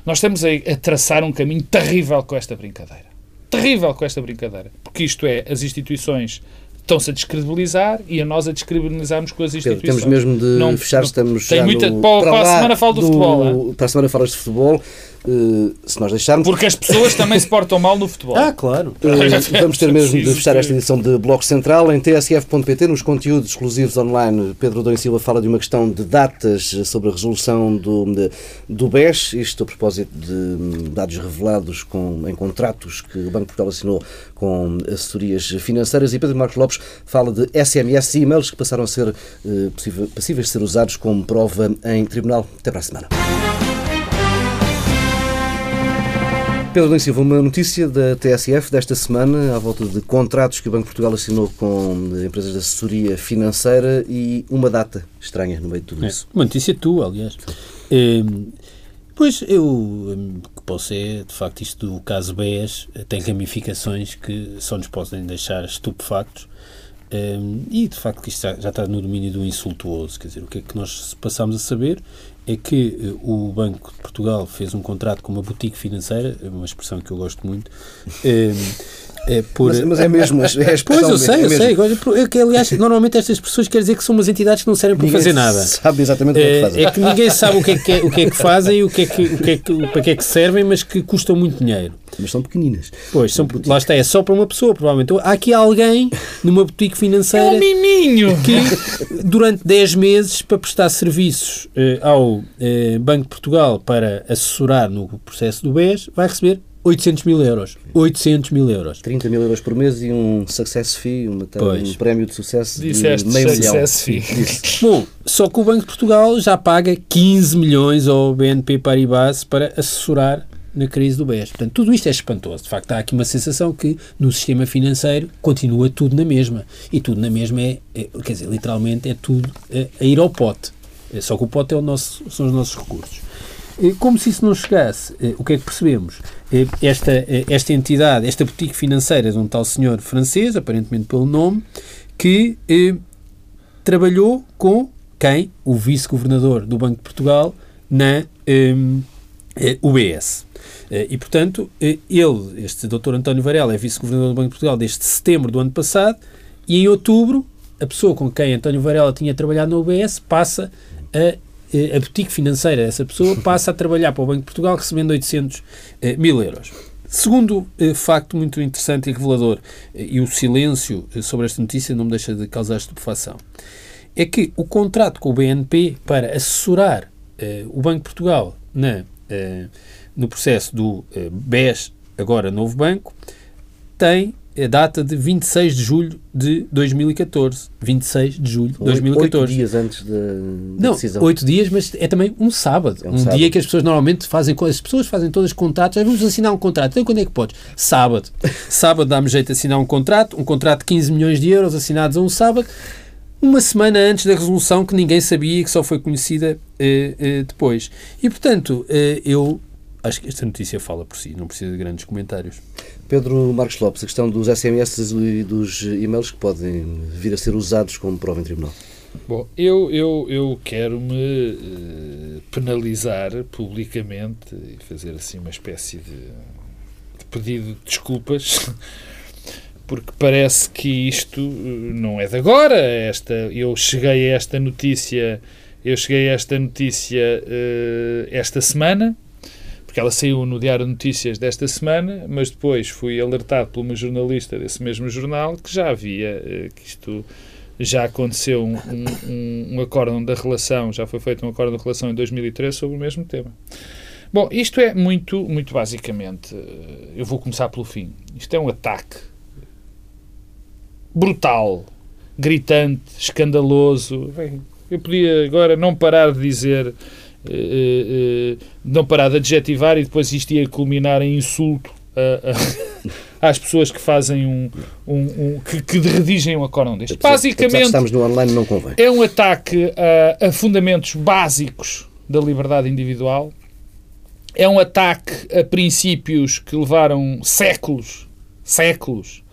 Nós estamos a, a traçar um caminho terrível com esta brincadeira. Terrível com esta brincadeira. Porque isto é, as instituições estão-se a descredibilizar e a nós a descredibilizarmos com as instituições. Temos mesmo de não, fechar, estamos tem já muita, no, para, para, a semana falo do, do futebol. Para a semana falas de futebol. Uh, se nós deixarmos. Porque as pessoas também se portam mal no futebol. Ah, claro. Uh, vamos ter mesmo de fechar esta edição de Bloco Central em tsf.pt, nos conteúdos exclusivos online. Pedro Dom Silva fala de uma questão de datas sobre a resolução do, de, do BES, isto a propósito de hum, dados revelados com, em contratos que o Banco de Portugal assinou com assessorias financeiras. E Pedro Marcos Lopes fala de SMS e e-mails que passaram a ser uh, passíveis de ser usados como prova em tribunal. Até para a semana. Pedro Lins Silva, uma notícia da TSF desta semana à volta de contratos que o Banco de Portugal assinou com empresas de assessoria financeira e uma data estranha no meio de tudo é, isso. É, uma notícia tua, aliás. É, pois eu hum, posso é, de facto, isto do caso BES tem ramificações que só nos podem deixar estupefactos. Um, e de facto isto já, já, está no domínio do insultuoso, quer dizer, o que é que nós passamos a saber é que uh, o Banco de Portugal fez um contrato com uma boutique financeira, é uma expressão que eu gosto muito, um, é por... mas, mas, é mesmo, é Pois, eu sei, é eu sei. É que, aliás, normalmente estas pessoas querem dizer que são umas entidades que não servem para ninguém fazer nada. sabe exatamente o que é que fazem. É que ninguém sabe o que é que, é, o que, é que fazem e o que é que, o que é que, para que é que servem, mas que custam muito dinheiro. Mas são pequeninas. Pois, são, lá está, é só para uma pessoa, provavelmente. Há aqui alguém numa boutique financeira é um miminho. que durante 10 meses para prestar serviços eh, ao eh, Banco de Portugal para assessorar no processo do BES vai receber 800 mil euros. 800 mil euros. 30 mil euros por mês e um success fee, uma, um prémio de sucesso Disseste de meio success milhão. fee. Bom, só que o Banco de Portugal já paga 15 milhões ao BNP Paribas para assessorar na crise do BES. Portanto, tudo isto é espantoso. De facto, há aqui uma sensação que no sistema financeiro continua tudo na mesma. E tudo na mesma é, é quer dizer, literalmente é tudo a, a ir ao pote. É só que o pote é o nosso, são os nossos recursos. Como se isso não chegasse, o que é que percebemos? Esta, esta entidade, esta boutique financeira de um tal senhor francês, aparentemente pelo nome, que eh, trabalhou com quem? O vice-governador do Banco de Portugal na eh, UBS. E, portanto, ele, este Dr. António Varela, é vice-governador do Banco de Portugal desde setembro do ano passado e em outubro, a pessoa com quem António Varela tinha trabalhado na UBS passa a eh, a boutique financeira dessa pessoa passa a trabalhar para o Banco de Portugal recebendo 800 eh, mil euros. Segundo eh, facto muito interessante e revelador, e o silêncio sobre esta notícia não me deixa de causar estupefação, é que o contrato com o BNP para assessorar o Banco de Portugal na, no processo do BES, agora novo banco, tem a data de 26 de julho de 2014. 26 de julho de 2014. Oito dias antes da, Não, decisão. oito dias, mas é também um sábado. É um, um sábado. dia que as pessoas normalmente fazem, as pessoas fazem todas contratos, vamos assinar um contrato. Então quando é que podes? Sábado. sábado dá-me jeito de assinar um contrato, um contrato de 15 milhões de euros assinados a um sábado, uma semana antes da resolução que ninguém sabia e que só foi conhecida eh, eh, depois. E portanto, eh, eu acho que esta notícia fala por si, não precisa de grandes comentários. Pedro Marcos Lopes, a questão dos SMS e dos e-mails que podem vir a ser usados como prova em tribunal. Bom, eu, eu, eu quero me uh, penalizar publicamente e fazer assim uma espécie de, de pedido de desculpas porque parece que isto eh, não é de agora. Esta, eu cheguei a esta notícia, eu cheguei a esta notícia uh, esta semana, porque ela saiu no Diário de Notícias desta semana, mas depois fui alertado por uma jornalista desse mesmo jornal que já havia uh, que isto já aconteceu um, um, um acórdão da relação, já foi feito um acórdão da relação em 2013 sobre o mesmo tema. Bom, isto é muito, muito basicamente, eu vou começar pelo fim. Isto é um ataque brutal, gritante, escandaloso. Eu podia agora não parar de dizer, não parar de adjetivar e depois isto ia culminar em insulto às pessoas que fazem um, um, um que, que, redigem um acórdão deste. Basicamente, estamos no online, não convém. É um ataque a, a fundamentos básicos da liberdade individual. É um ataque a princípios que levaram séculos, séculos,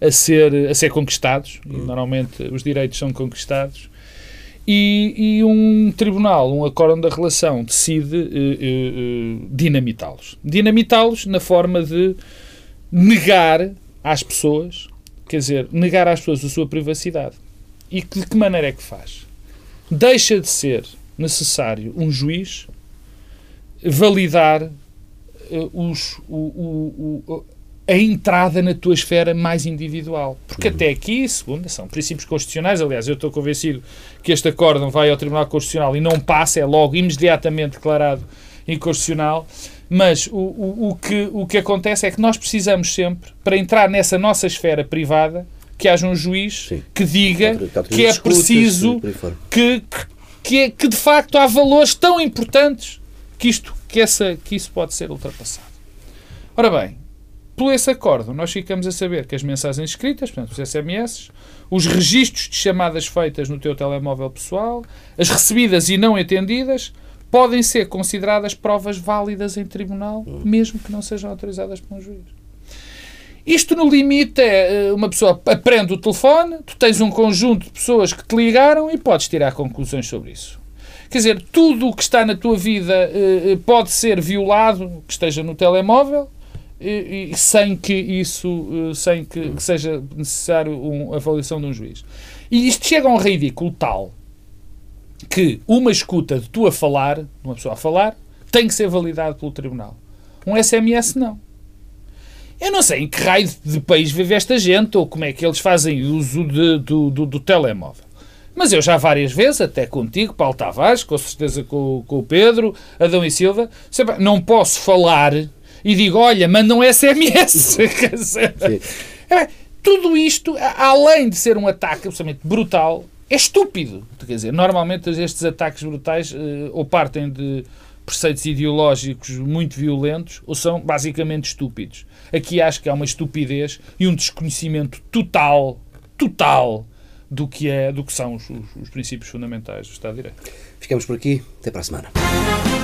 a ser, a ser conquistados, e normalmente os direitos são conquistados, e, e um tribunal, um acórdão da relação, decide uh, uh, dinamitá-los. Dinamitá-los na forma de negar às pessoas, quer dizer, negar às pessoas a sua privacidade. E de que maneira é que faz? Deixa de ser necessário um juiz validar uh, os, o, o, o, a entrada na tua esfera mais individual. Porque até aqui, segunda, são princípios constitucionais. Aliás, eu estou convencido que este acórdão vai ao Tribunal Constitucional e não passa, é logo imediatamente declarado inconstitucional. Mas o, o, o, que, o que acontece é que nós precisamos sempre, para entrar nessa nossa esfera privada, que haja um juiz Sim. que diga que é preciso que, que, que de facto há valores tão importantes que, isto, que, essa, que isso pode ser ultrapassado. Ora bem, por esse acordo, nós ficamos a saber que as mensagens escritas, portanto, os SMS, os registros de chamadas feitas no teu telemóvel pessoal, as recebidas e não entendidas, podem ser consideradas provas válidas em tribunal, mesmo que não sejam autorizadas por um juiz. Isto, no limite, é eh, uma pessoa aprende o telefone, tu tens um conjunto de pessoas que te ligaram e podes tirar conclusões sobre isso. Quer dizer, tudo o que está na tua vida eh, eh, pode ser violado, que esteja no telemóvel, e, e, sem que isso eh, sem que, que seja necessário um, a avaliação de um juiz. E isto chega a um ridículo tal que uma escuta de tu a falar, de uma pessoa a falar, tem que ser validado pelo tribunal. Um SMS não. Eu não sei em que raio de país vive esta gente ou como é que eles fazem uso de, do, do, do, telemóvel. Mas eu já várias vezes, até contigo, Paulo Tavares, com certeza com, com o Pedro, Adão e Silva, não posso falar e digo, olha, manda um SMS. é, tudo isto, além de ser um ataque absolutamente brutal, é estúpido. Quer dizer, normalmente estes ataques brutais uh, ou partem de preceitos ideológicos muito violentos ou são basicamente estúpidos. Aqui acho que há uma estupidez e um desconhecimento total, total, do que, é, do que são os, os, os princípios fundamentais do Estado de Direito. Ficamos por aqui. Até para a semana.